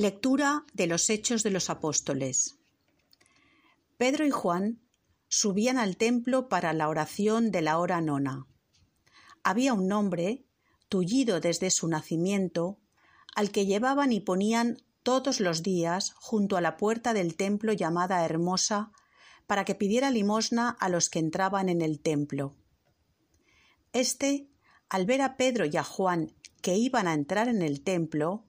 Lectura de los Hechos de los Apóstoles. Pedro y Juan subían al templo para la oración de la hora nona. Había un hombre, tullido desde su nacimiento, al que llevaban y ponían todos los días junto a la puerta del templo llamada Hermosa, para que pidiera limosna a los que entraban en el templo. Este, al ver a Pedro y a Juan que iban a entrar en el templo,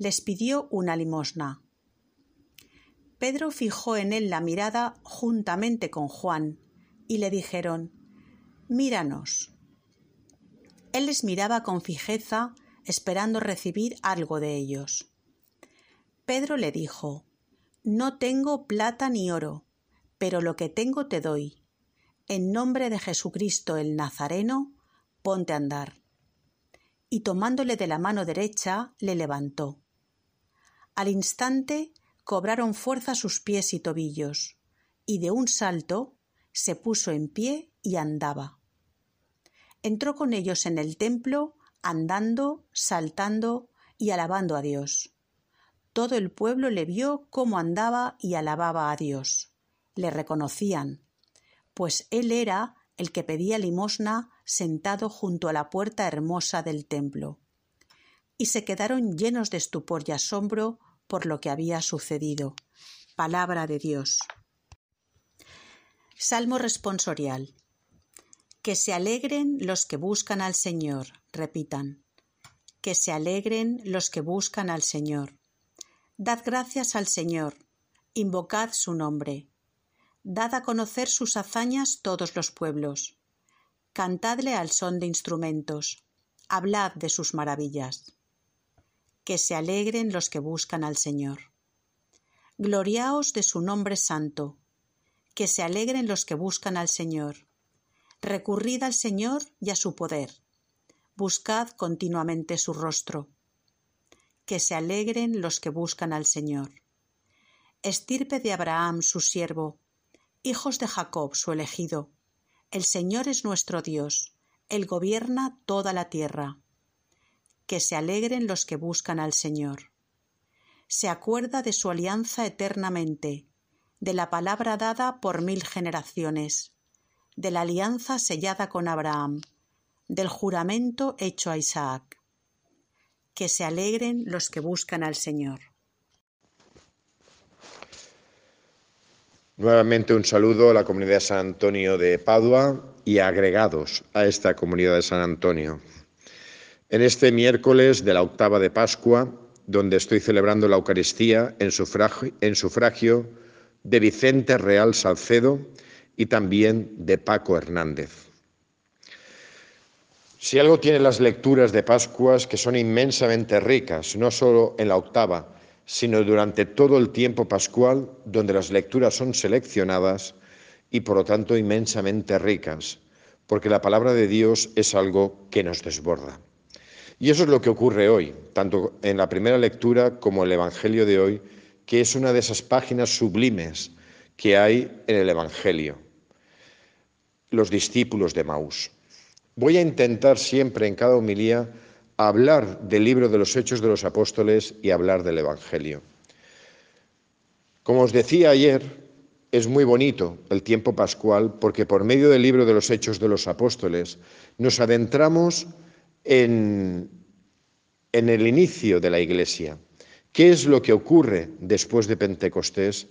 les pidió una limosna. Pedro fijó en él la mirada juntamente con Juan, y le dijeron Míranos. Él les miraba con fijeza, esperando recibir algo de ellos. Pedro le dijo No tengo plata ni oro, pero lo que tengo te doy. En nombre de Jesucristo el Nazareno, ponte a andar. Y tomándole de la mano derecha, le levantó. Al instante cobraron fuerza sus pies y tobillos, y de un salto se puso en pie y andaba. Entró con ellos en el templo, andando, saltando y alabando a Dios. Todo el pueblo le vio cómo andaba y alababa a Dios. Le reconocían, pues él era el que pedía limosna sentado junto a la puerta hermosa del templo. Y se quedaron llenos de estupor y asombro por lo que había sucedido. Palabra de Dios. Salmo responsorial. Que se alegren los que buscan al Señor. Repitan. Que se alegren los que buscan al Señor. Dad gracias al Señor. Invocad su nombre. Dad a conocer sus hazañas todos los pueblos. Cantadle al son de instrumentos. Hablad de sus maravillas que se alegren los que buscan al Señor. Gloriaos de su nombre santo, que se alegren los que buscan al Señor. Recurrid al Señor y a su poder. Buscad continuamente su rostro. Que se alegren los que buscan al Señor. Estirpe de Abraham su siervo, hijos de Jacob su elegido. El Señor es nuestro Dios, Él gobierna toda la tierra que se alegren los que buscan al Señor. Se acuerda de su alianza eternamente, de la palabra dada por mil generaciones, de la alianza sellada con Abraham, del juramento hecho a Isaac. Que se alegren los que buscan al Señor. Nuevamente un saludo a la comunidad de San Antonio de Padua y agregados a esta comunidad de San Antonio en este miércoles de la octava de Pascua, donde estoy celebrando la Eucaristía en sufragio, de Vicente Real Salcedo y también de Paco Hernández. Si algo tienen las lecturas de Pascuas, que son inmensamente ricas, no solo en la octava, sino durante todo el tiempo pascual, donde las lecturas son seleccionadas y por lo tanto inmensamente ricas, porque la palabra de Dios es algo que nos desborda. Y eso es lo que ocurre hoy, tanto en la primera lectura como en el Evangelio de hoy, que es una de esas páginas sublimes que hay en el Evangelio. Los discípulos de Maús. Voy a intentar siempre en cada homilía hablar del libro de los Hechos de los Apóstoles y hablar del Evangelio. Como os decía ayer, es muy bonito el tiempo pascual porque por medio del libro de los Hechos de los Apóstoles nos adentramos en, el inicio de la Iglesia. ¿Qué es lo que ocurre después de Pentecostés?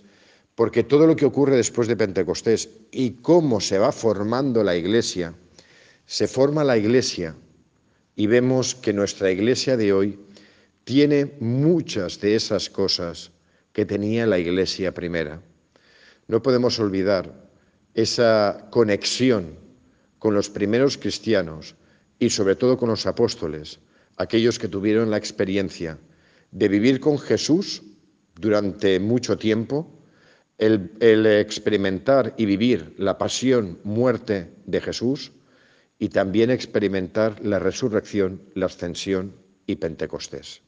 Porque todo lo que ocurre después de Pentecostés y cómo se va formando la Iglesia, se forma la Iglesia y vemos que nuestra Iglesia de hoy tiene muchas de esas cosas que tenía la Iglesia primera. No podemos olvidar esa conexión con los primeros cristianos y sobre todo con los apóstoles, aquellos que tuvieron la experiencia de vivir con Jesús durante mucho tiempo, el, experimentar y vivir la pasión, muerte de Jesús y también experimentar la resurrección, la ascensión y Pentecostés.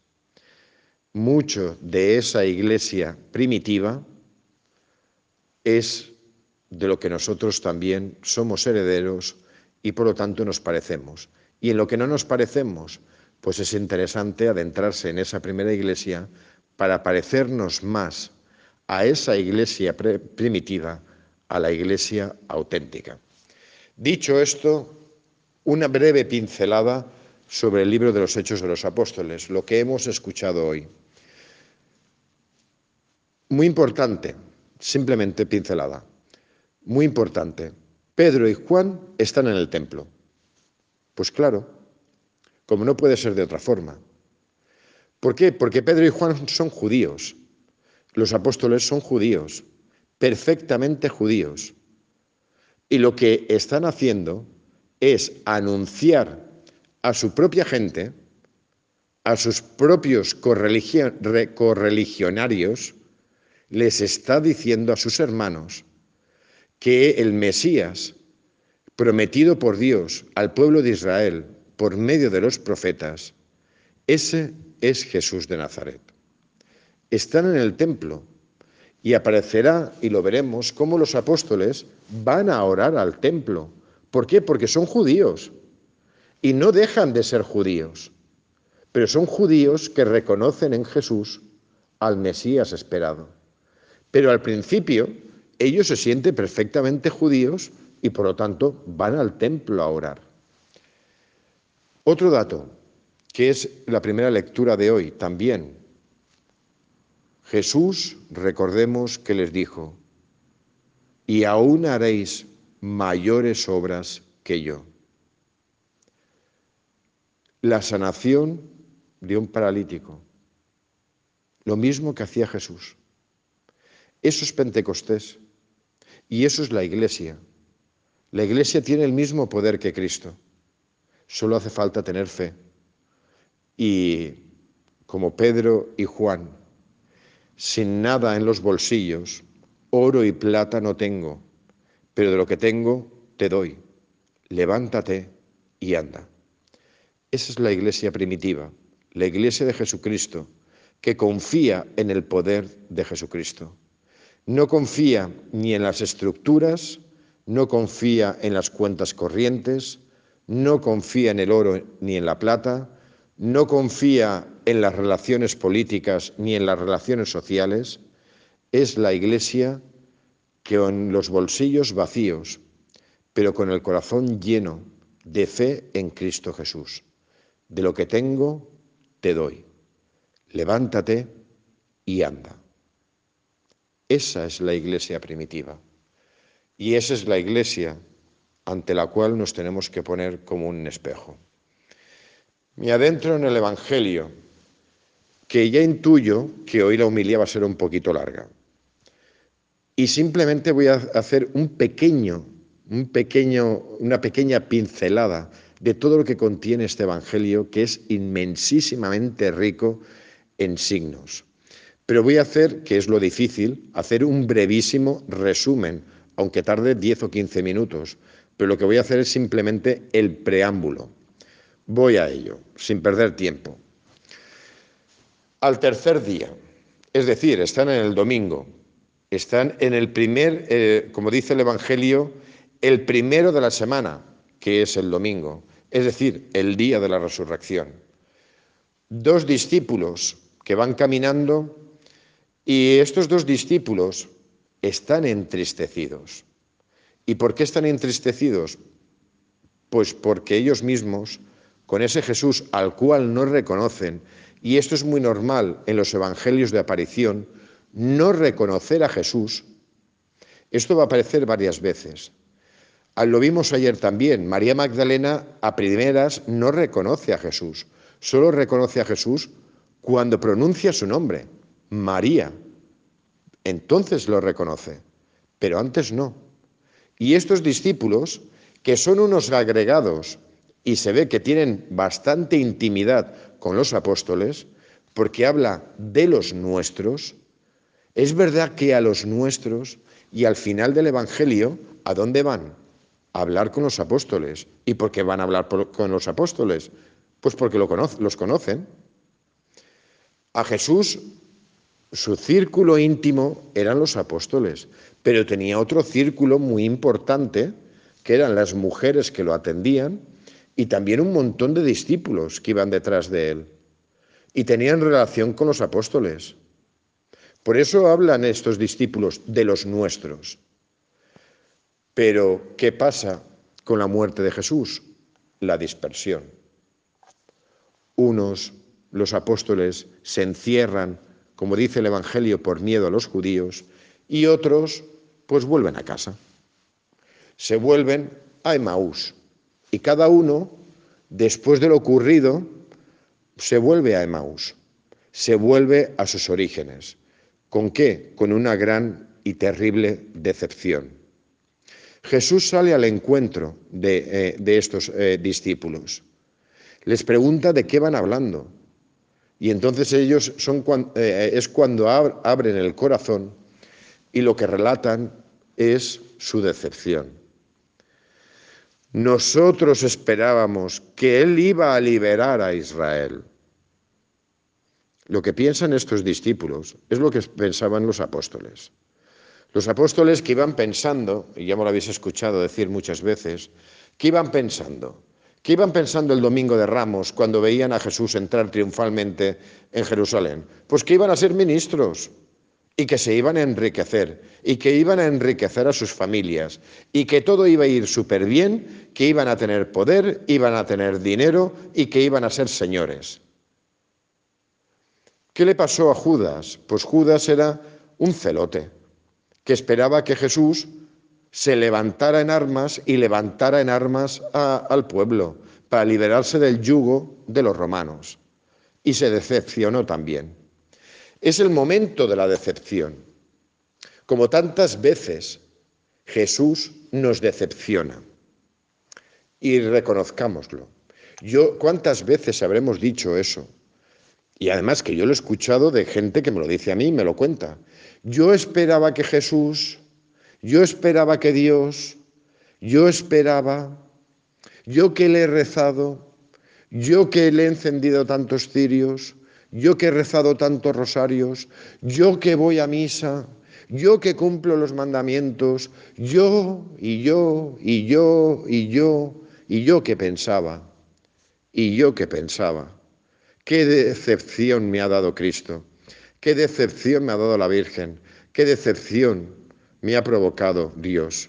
Mucho de esa iglesia primitiva es de lo que nosotros también somos herederos y por lo tanto nos parecemos. Y en lo que no nos parecemos, pues es interesante adentrarse en esa primera iglesia para parecernos más a esa iglesia primitiva, a la iglesia auténtica. Dicho esto, una breve pincelada sobre el libro de los Hechos de los Apóstoles, lo que hemos escuchado hoy. Muy importante, simplemente pincelada, muy importante. Pedro y Juan están en el templo. Pues claro, como no puede ser de otra forma. ¿Por qué? Porque Pedro y Juan son judíos. Los apóstoles son judíos, perfectamente judíos. Y lo que están haciendo es anunciar a su propia gente, a sus propios correligionarios, les está diciendo a sus hermanos que el Mesías, prometido por Dios al pueblo de Israel por medio de los profetas, ese es Jesús de Nazaret. Están en el templo y aparecerá, y lo veremos, cómo los apóstoles van a orar al templo. ¿Por qué? Porque son judíos y no dejan de ser judíos, pero son judíos que reconocen en Jesús al Mesías esperado. Pero al principio ellos se sienten perfectamente judíos y por lo tanto van al templo a orar. Otro dato, que es la primera lectura de hoy también. Jesús, recordemos que les dijo, y aún haréis mayores obras que yo. La sanación de un paralítico, lo mismo que hacía Jesús. Eso es Pentecostés. Y eso es la iglesia. La iglesia tiene el mismo poder que Cristo. Solo hace falta tener fe. Y como Pedro y Juan, sin nada en los bolsillos, oro y plata no tengo, pero de lo que tengo te doy. Levántate y anda. Esa es la iglesia primitiva, la iglesia de Jesucristo, que confía en el poder de Jesucristo. No confía ni en las estructuras, no confía en las cuentas corrientes, no confía en el oro ni en la plata, no confía en las relaciones políticas ni en las relaciones sociales. Es la iglesia que con los bolsillos vacíos, pero con el corazón lleno de fe en Cristo Jesús. De lo que tengo, te doy. Levántate y anda. Esa es la iglesia primitiva. Y esa es la iglesia ante la cual nos tenemos que poner como un espejo. Me adentro en el Evangelio, que ya intuyo que hoy la humilía va a ser un poquito larga. Y simplemente voy a hacer un pequeño, un pequeño, una pequeña pincelada de todo lo que contiene este Evangelio, que es inmensísimamente rico en signos. Pero voy a hacer, que es lo difícil, hacer un brevísimo resumen, aunque tarde 10 o 15 minutos. Pero lo que voy a hacer es simplemente el preámbulo. Voy a ello, sin perder tiempo. Al tercer día, es decir, están en el domingo, están en el primer, eh, como dice el Evangelio, el primero de la semana, que es el domingo, es decir, el día de la resurrección. Dos discípulos que van caminando y estos dos discípulos están entristecidos. ¿Y por qué están entristecidos? Pues porque ellos mismos, con ese Jesús al cual no reconocen, y esto es muy normal en los evangelios de aparición, no reconocer a Jesús, esto va a aparecer varias veces. Ah, lo vimos ayer también, María Magdalena a primeras no reconoce a Jesús, solo reconoce a Jesús cuando pronuncia su nombre. María. Entonces lo reconoce, pero antes no. Y estos discípulos, que son unos agregados y se ve que tienen bastante intimidad con los apóstoles, porque habla de los nuestros, es verdad que a los nuestros y al final del Evangelio, ¿a dónde van? A hablar con los apóstoles. ¿Y por qué van a hablar con los apóstoles? Pues porque los conocen. A Jesús su círculo íntimo eran los apóstoles, pero tenía otro círculo muy importante, que eran las mujeres que lo atendían y también un montón de discípulos que iban detrás de él. Y tenían relación con los apóstoles. Por eso hablan estos discípulos de los nuestros. Pero, ¿qué pasa con la muerte de Jesús? La dispersión. Unos, los apóstoles, se encierran, como dice el Evangelio, por miedo a los judíos, y otros, pues vuelven a casa. Se vuelven a Emaús. Y cada uno, después de lo ocurrido, se vuelve a Emaús, se vuelve a sus orígenes. ¿Con qué? Con una gran y terrible decepción. Jesús sale al encuentro de, eh, estos eh, discípulos. Les pregunta de qué van hablando. Y entonces ellos son, eh, es cuando abren el corazón y lo que relatan es su decepción. Nosotros esperábamos que Él iba a liberar a Israel. Lo que piensan estos discípulos es lo que pensaban los apóstoles. Los apóstoles que iban pensando, y ya me lo habéis escuchado decir muchas veces, que iban pensando, que iban pensando el domingo de Ramos cuando veían a Jesús entrar triunfalmente en Jerusalén, pues que iban a ser ministros, y que se iban a enriquecer y que iban a enriquecer a sus familias y que todo iba a ir súper bien, que iban a tener poder, iban a tener dinero y que iban a ser señores. ¿Qué le pasó a Judas? Pues Judas era un celote que esperaba que Jesús se levantara en armas y levantara en armas al pueblo para liberarse del yugo de los romanos. Y se decepcionó también. Es el momento de la decepción. Como tantas veces Jesús nos decepciona. Y reconozcámoslo. Yo, ¿cuántas veces habremos dicho eso? Y además que yo lo he escuchado de gente que me lo dice a mí y me lo cuenta. Yo esperaba que Jesús, yo esperaba que Dios, yo esperaba, yo que le he rezado, yo que le he encendido tantos cirios, yo que he rezado tantos rosarios, yo que voy a misa, yo que cumplo los mandamientos, yo y yo y yo y yo y yo que pensaba, y yo que pensaba. Qué decepción me ha dado Cristo, qué decepción me ha dado la Virgen, qué decepción me ha provocado Dios.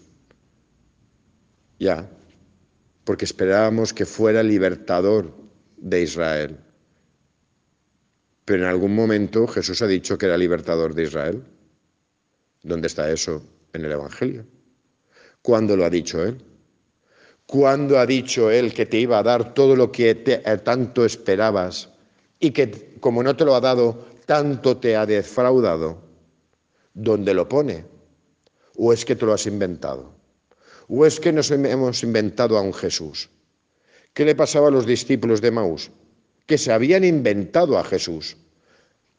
Ya, porque esperábamos que fuera libertador de Israel. Pero en algún momento Jesús ha dicho que era libertador de Israel. ¿Dónde está eso en el Evangelio? ¿Cuándo lo ha dicho Él? ¿Cuándo ha dicho Él que te iba a dar todo lo que eh, tanto esperabas y que como no te lo ha dado, tanto te ha defraudado? ¿Dónde lo pone? ¿O es que te lo has inventado? ¿O es que nos hemos inventado a un Jesús? ¿Qué le pasaba a los discípulos de Maús? que se habían inventado a Jesús.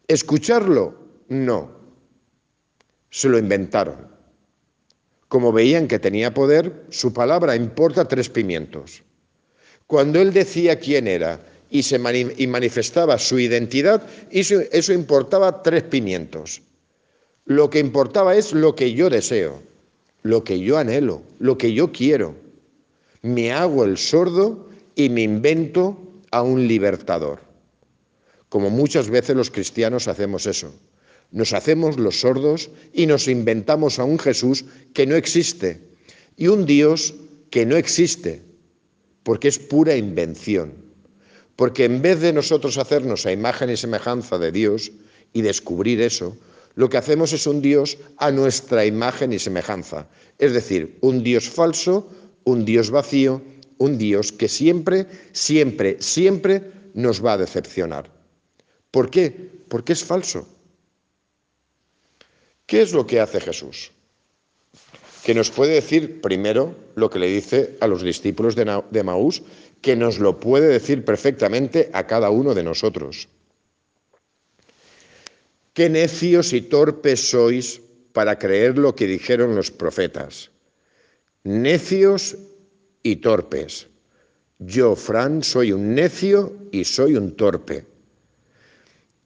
¿Escucharlo? No. Se lo inventaron. Como veían que tenía poder, su palabra importa tres pimientos. Cuando él decía quién era y, se y manifestaba su identidad, eso importaba tres pimientos. Lo que importaba es lo que yo deseo, lo que yo anhelo, lo que yo quiero. Me hago el sordo y me invento a un libertador. Como muchas veces los cristianos hacemos eso. Nos hacemos los sordos y nos inventamos a un Jesús que no existe y un Dios que no existe, porque es pura invención. Porque en vez de nosotros hacernos a imagen y semejanza de Dios y descubrir eso, lo que hacemos es un Dios a nuestra imagen y semejanza. Es decir, un Dios falso, un Dios vacío un Dios que siempre, siempre, siempre nos va a decepcionar. ¿Por qué? Porque es falso. ¿Qué es lo que hace Jesús? Que nos puede decir primero lo que le dice a los discípulos de Maús, que nos lo puede decir perfectamente a cada uno de nosotros. Qué necios y torpes sois para creer lo que dijeron los profetas. Necios y torpes. Yo, Fran, soy un necio y soy un torpe.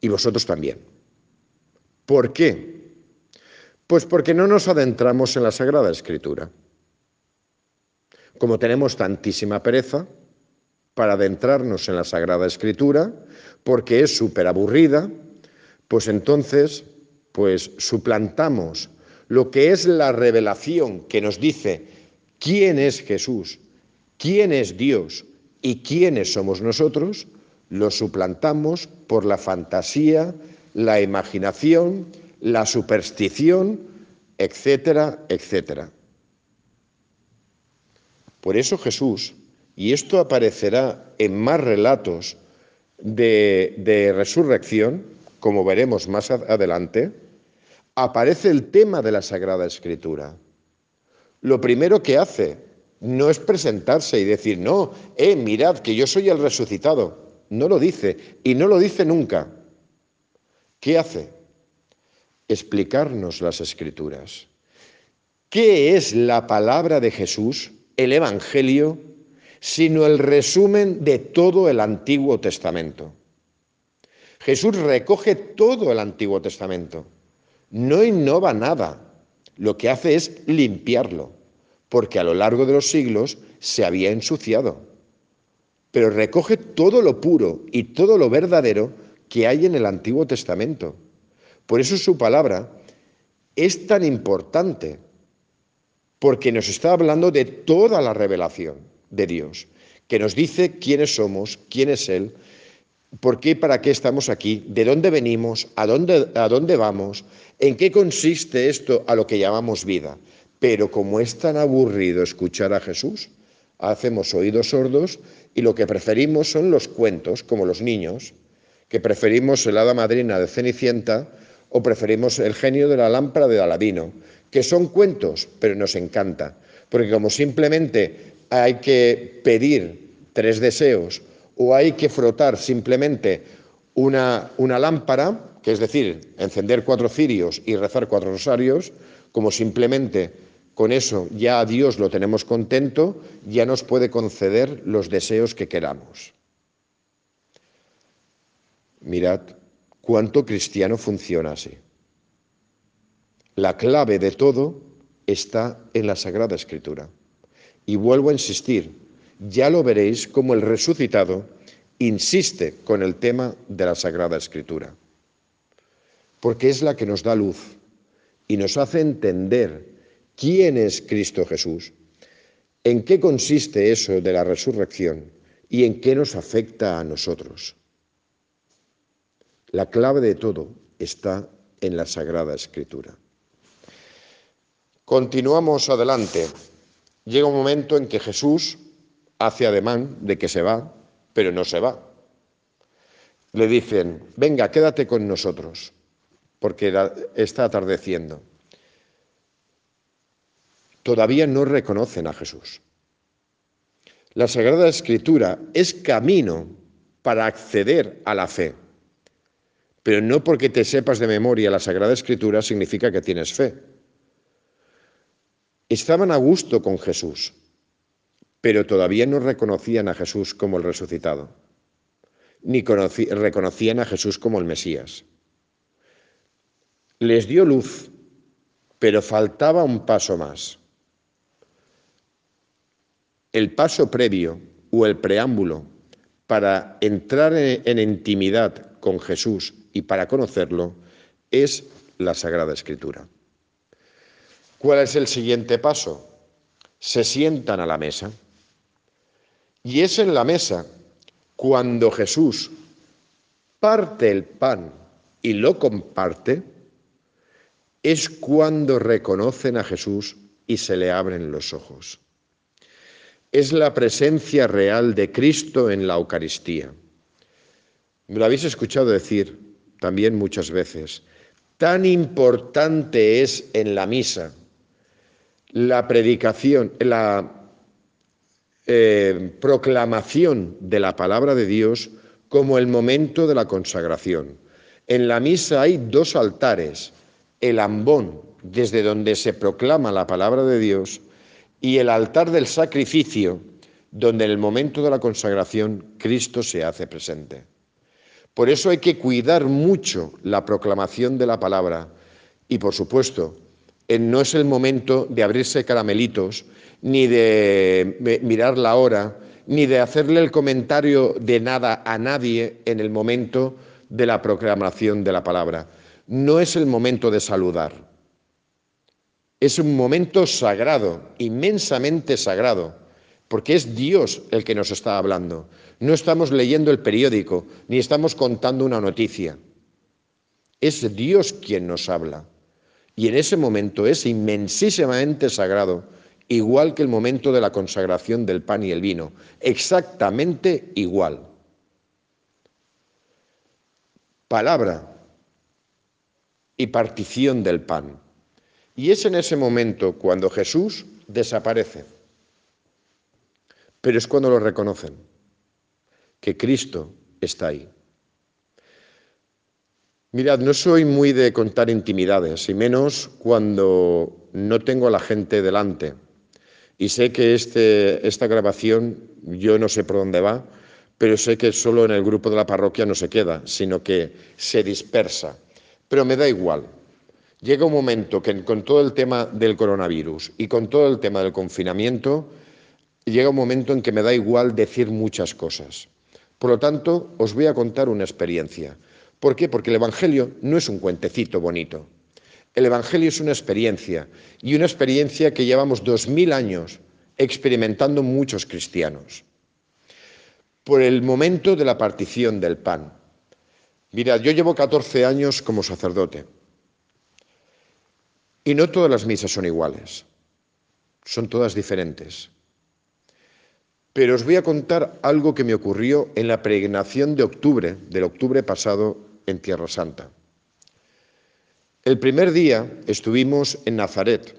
Y vosotros también. ¿Por qué? Pues porque no nos adentramos en la Sagrada Escritura. Como tenemos tantísima pereza para adentrarnos en la Sagrada Escritura, porque es súper aburrida, pues entonces pues suplantamos lo que es la revelación que nos dice quién es Jesús, quién es Dios y quiénes somos nosotros, lo suplantamos por la fantasía, la imaginación, la superstición, etcétera, etcétera. Por eso Jesús, y esto aparecerá en más relatos de, resurrección, como veremos más adelante, aparece el tema de la Sagrada Escritura. Lo primero que hace no es presentarse y decir, no, eh, mirad que yo soy el resucitado. No lo dice y no lo dice nunca. ¿Qué hace? Explicarnos las escrituras. ¿Qué es la palabra de Jesús, el Evangelio, sino el resumen de todo el Antiguo Testamento? Jesús recoge todo el Antiguo Testamento, no innova nada, lo que hace es limpiarlo, porque a lo largo de los siglos se había ensuciado, pero recoge todo lo puro y todo lo verdadero que hay en el Antiguo Testamento. Por eso su palabra es tan importante, porque nos está hablando de toda la revelación de Dios, que nos dice quiénes somos, quién es Él, por qué y para qué estamos aquí, de dónde venimos, a dónde, a dónde vamos, en qué consiste esto a lo que llamamos vida. Pero como es tan aburrido escuchar a Jesús, hacemos oídos sordos y lo que preferimos son los cuentos, como los niños, que preferimos el hada madrina de Cenicienta o preferimos el genio de la lámpara de Aladino, que son cuentos, pero nos encanta, porque como simplemente hay que pedir tres deseos o hay que frotar simplemente una, una lámpara, que es decir, encender cuatro cirios y rezar cuatro rosarios, como simplemente con eso ya a Dios lo tenemos contento, ya nos puede conceder los deseos que queramos. Mirad cuánto cristiano funciona así. La clave de todo está en la Sagrada Escritura. Y vuelvo a insistir, ya lo veréis como el resucitado insiste con el tema de la Sagrada Escritura, porque es la que nos da luz y nos hace entender quién es Cristo Jesús, en qué consiste eso de la resurrección y en qué nos afecta a nosotros. La clave de todo está en la Sagrada Escritura. Continuamos adelante. Llega un momento en que Jesús hace ademán de que se va, pero no se va. Le dicen, venga, quédate con nosotros, porque está atardeciendo. Todavía no reconocen a Jesús. La Sagrada Escritura es camino para acceder a la fe. Pero no porque te sepas de memoria la Sagrada Escritura significa que tienes fe. Estaban a gusto con Jesús, pero todavía no reconocían a Jesús como el resucitado, ni reconocían a Jesús como el Mesías. Les dio luz, pero faltaba un paso más. El paso previo o el preámbulo para entrar en intimidad con Jesús y para conocerlo es la Sagrada Escritura. ¿Cuál es el siguiente paso? Se sientan a la mesa. Y es en la mesa cuando Jesús parte el pan y lo comparte, es cuando reconocen a Jesús y se le abren los ojos. Es la presencia real de Cristo en la Eucaristía. Me lo habéis escuchado decir también muchas veces. Tan importante es en la misa la predicación, la eh, proclamación de la palabra de Dios como el momento de la consagración. En la misa hay dos altares, el ambón, desde donde se proclama la palabra de Dios, y el altar del sacrificio, donde en el momento de la consagración Cristo se hace presente. Por eso hay que cuidar mucho la proclamación de la palabra y, por supuesto, no es el momento de abrirse caramelitos, ni de mirar la hora, ni de hacerle el comentario de nada a nadie en el momento de la proclamación de la palabra. no es el momento de saludar. Es un momento sagrado, inmensamente sagrado, porque es Dios el que nos está hablando. No estamos leyendo el periódico, ni estamos contando una noticia. Es Dios quien nos habla. Y en ese momento es inmensísimamente sagrado, igual que el momento de la consagración del pan y el vino, exactamente igual. Palabra y partición del pan. Y es en ese momento cuando Jesús desaparece. Pero es cuando lo reconocen, que Cristo está ahí. Mirad, no soy muy de contar intimidades, y menos cuando no tengo a la gente delante. Y sé que este, esta grabación, yo no sé por dónde va, pero sé que solo en el grupo de la parroquia no se queda, sino que se dispersa. Pero me da igual. Llega un momento que con todo el tema del coronavirus y con todo el tema del confinamiento, llega un momento en que me da igual decir muchas cosas. Por lo tanto, os voy a contar una experiencia. ¿Por qué? Porque el Evangelio no es un cuentecito bonito. El Evangelio es una experiencia y una experiencia que llevamos dos mil años experimentando muchos cristianos. Por el momento de la partición del pan. Mirad, yo llevo 14 años como sacerdote y no todas las misas son iguales, son todas diferentes. Pero os voy a contar algo que me ocurrió en la peregrinación de octubre, del octubre pasado en Tierra Santa. El primer día estuvimos en Nazaret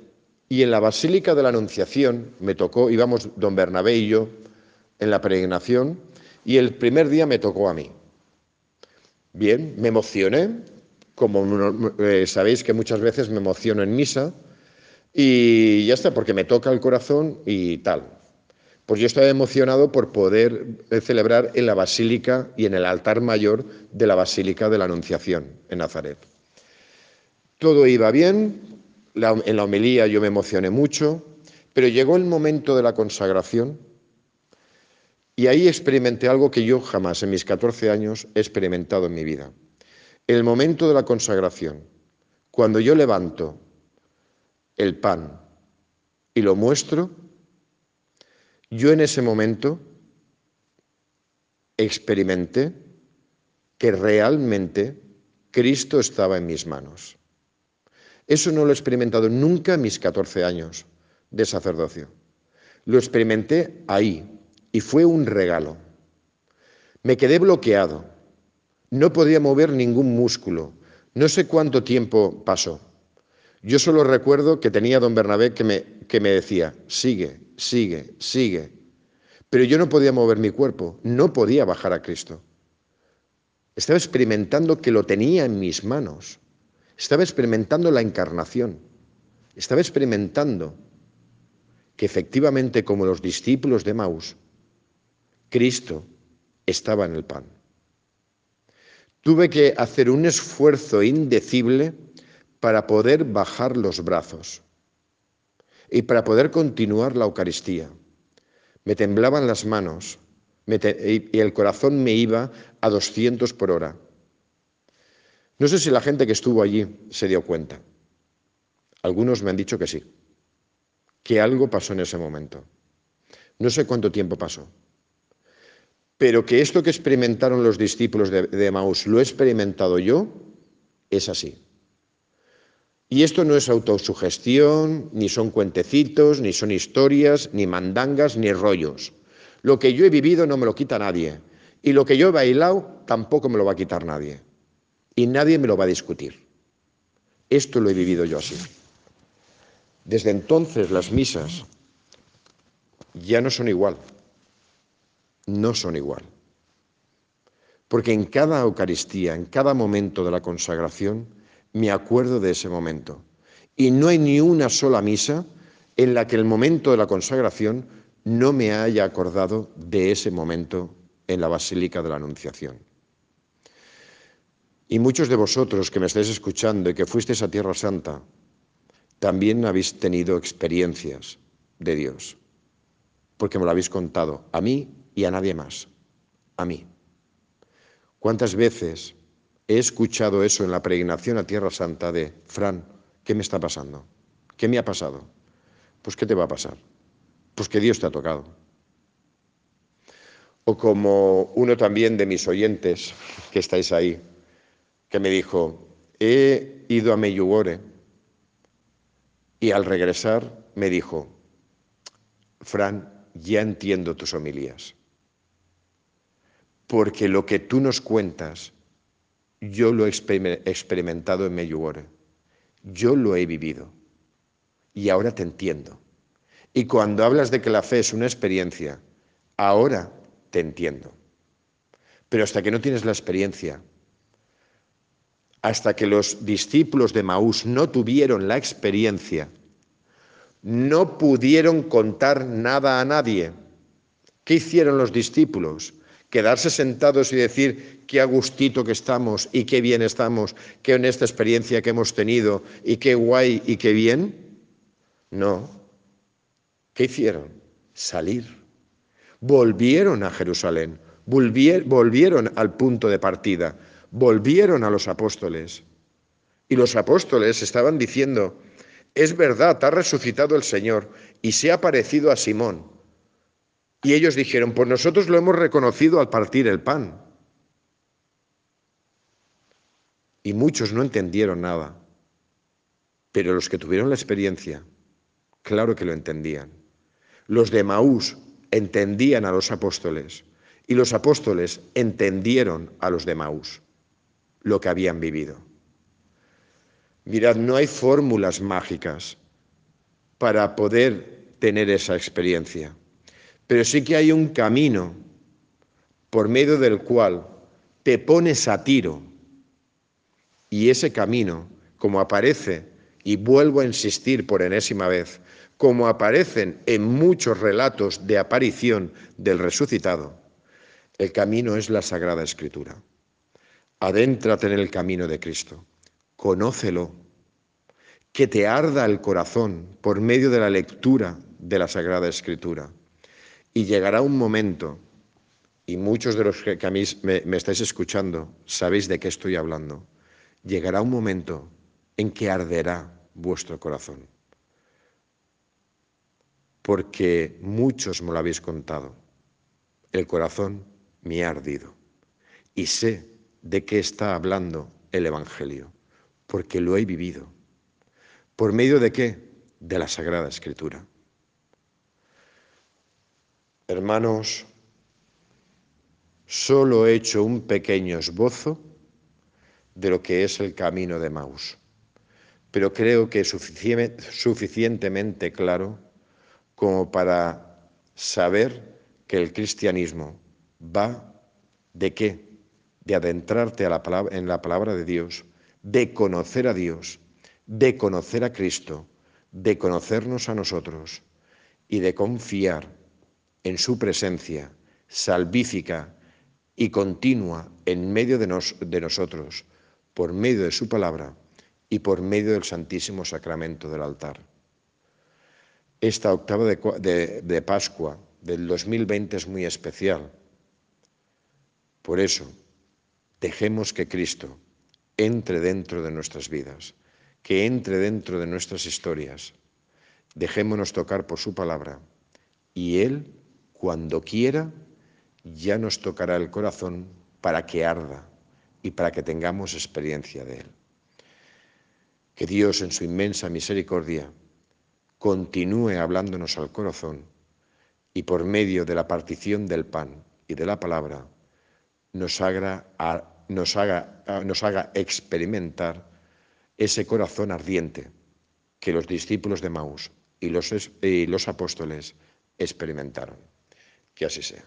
y en la Basílica de la Anunciación me tocó, íbamos don Bernabé y yo en la peregrinación y el primer día me tocó a mí. Bien, me emocioné, como eh, sabéis que muchas veces me emociono en misa y ya está, porque me toca el corazón y tal. Pues yo estaba emocionado por poder eh, celebrar en la Basílica y en el altar mayor de la Basílica de la Anunciación en Nazaret. Todo iba bien, en la homilía yo me emocioné mucho, pero llegó el momento de la consagración y ahí experimenté algo que yo jamás en mis 14 años he experimentado en mi vida. El momento de la consagración, cuando yo levanto el pan y lo muestro, yo en ese momento experimenté que realmente Cristo estaba en mis manos. Eso no lo he experimentado nunca en mis 14 años de sacerdocio. Lo experimenté ahí y fue un regalo. Me quedé bloqueado. No podía mover ningún músculo. No sé cuánto tiempo pasó. Yo solo recuerdo que tenía don Bernabé que me, que me decía, sigue, sigue, sigue. Pero yo no podía mover mi cuerpo, no podía bajar a Cristo. Estaba experimentando que lo tenía en mis manos. Estaba experimentando la encarnación. Estaba experimentando que efectivamente, como los discípulos de Maus, Cristo estaba en el pan. Tuve que hacer un esfuerzo indecible para poder bajar los brazos y para poder continuar la Eucaristía. Me temblaban las manos y el corazón me iba a 200 por hora. No sé si la gente que estuvo allí se dio cuenta. Algunos me han dicho que sí, que algo pasó en ese momento. No sé cuánto tiempo pasó, pero que esto que experimentaron los discípulos de, de Maús lo he experimentado yo, es así. Y esto no es autosugestión, ni son cuentecitos, ni son historias, ni mandangas, ni rollos. Lo que yo he vivido no me lo quita nadie. Y lo que yo he bailado tampoco me lo va a quitar nadie. Y nadie me lo va a discutir. Esto lo he vivido yo así. Desde entonces las misas ya no son igual. No son igual. Porque en cada Eucaristía, en cada momento de la consagración, me acuerdo de ese momento. Y no hay ni una sola misa en la que el momento de la consagración no me haya acordado de ese momento en la Basílica de la Anunciación. Y muchos de vosotros que me estáis escuchando y que fuisteis a Tierra Santa, también habéis tenido experiencias de Dios, porque me lo habéis contado a mí y a nadie más, a mí. ¿Cuántas veces he escuchado eso en la peregrinación a Tierra Santa de, Fran, ¿qué me está pasando? ¿Qué me ha pasado? Pues ¿qué te va a pasar? Pues que Dios te ha tocado. O como uno también de mis oyentes, que estáis ahí, que me dijo, he ido a Meyugore y al regresar me dijo, Fran, ya entiendo tus homilías, porque lo que tú nos cuentas, yo lo he experimentado en Meyugore, yo lo he vivido y ahora te entiendo. Y cuando hablas de que la fe es una experiencia, ahora te entiendo. Pero hasta que no tienes la experiencia, hasta que los discípulos de Maús no tuvieron la experiencia, no pudieron contar nada a nadie. ¿Qué hicieron los discípulos? Quedarse sentados y decir qué agustito que estamos y qué bien estamos, qué en esta experiencia que hemos tenido y qué guay y qué bien. No. ¿Qué hicieron? Salir. Volvieron a Jerusalén, volvieron al punto de partida, volvieron a los apóstoles. Y los apóstoles estaban diciendo, es verdad, ha resucitado el Señor y se ha parecido a Simón. Y ellos dijeron, pues nosotros lo hemos reconocido al partir el pan. Y muchos no entendieron nada, pero los que tuvieron la experiencia, claro que lo entendían. Los de Maús entendían a los apóstoles y los apóstoles entendieron a los de Maús lo que habían vivido. Mirad, no hay fórmulas mágicas para poder tener esa experiencia, pero sí que hay un camino por medio del cual te pones a tiro y ese camino, como aparece, y vuelvo a insistir por enésima vez, como aparecen en muchos relatos de aparición del resucitado, el camino es la Sagrada Escritura. Adéntrate en el camino de Cristo, conócelo, que te arda el corazón por medio de la lectura de la Sagrada Escritura. Y llegará un momento, y muchos de los que a mí me, estáis escuchando sabéis de qué estoy hablando, llegará un momento en que arderá vuestro corazón. Porque muchos me lo habéis contado. El corazón me ha ardido. Y sé de qué está hablando el Evangelio, porque lo he vivido. ¿Por medio de qué? De la Sagrada Escritura. Hermanos, solo he hecho un pequeño esbozo de lo que es el camino de Maus, pero creo que es suficientemente claro como para saber que el cristianismo va de qué? de adentrarte en la palabra de Dios, de conocer a Dios, de conocer a Cristo, de conocernos a nosotros y de confiar en su presencia salvífica y continua en medio de, de nosotros, por medio de su palabra y por medio del Santísimo Sacramento del altar. Esta octava de, de Pascua del 2020 es muy especial. Por eso, Dejemos que Cristo entre dentro de nuestras vidas, que entre dentro de nuestras historias. Dejémonos tocar por su palabra y Él, cuando quiera, ya nos tocará el corazón para que arda y para que tengamos experiencia de Él. Que Dios en su inmensa misericordia continúe hablándonos al corazón y por medio de la partición del pan y de la palabra, nos haga, experimentar ese corazón ardiente que los discípulos de Maús y los apóstoles experimentaron. Que así sea.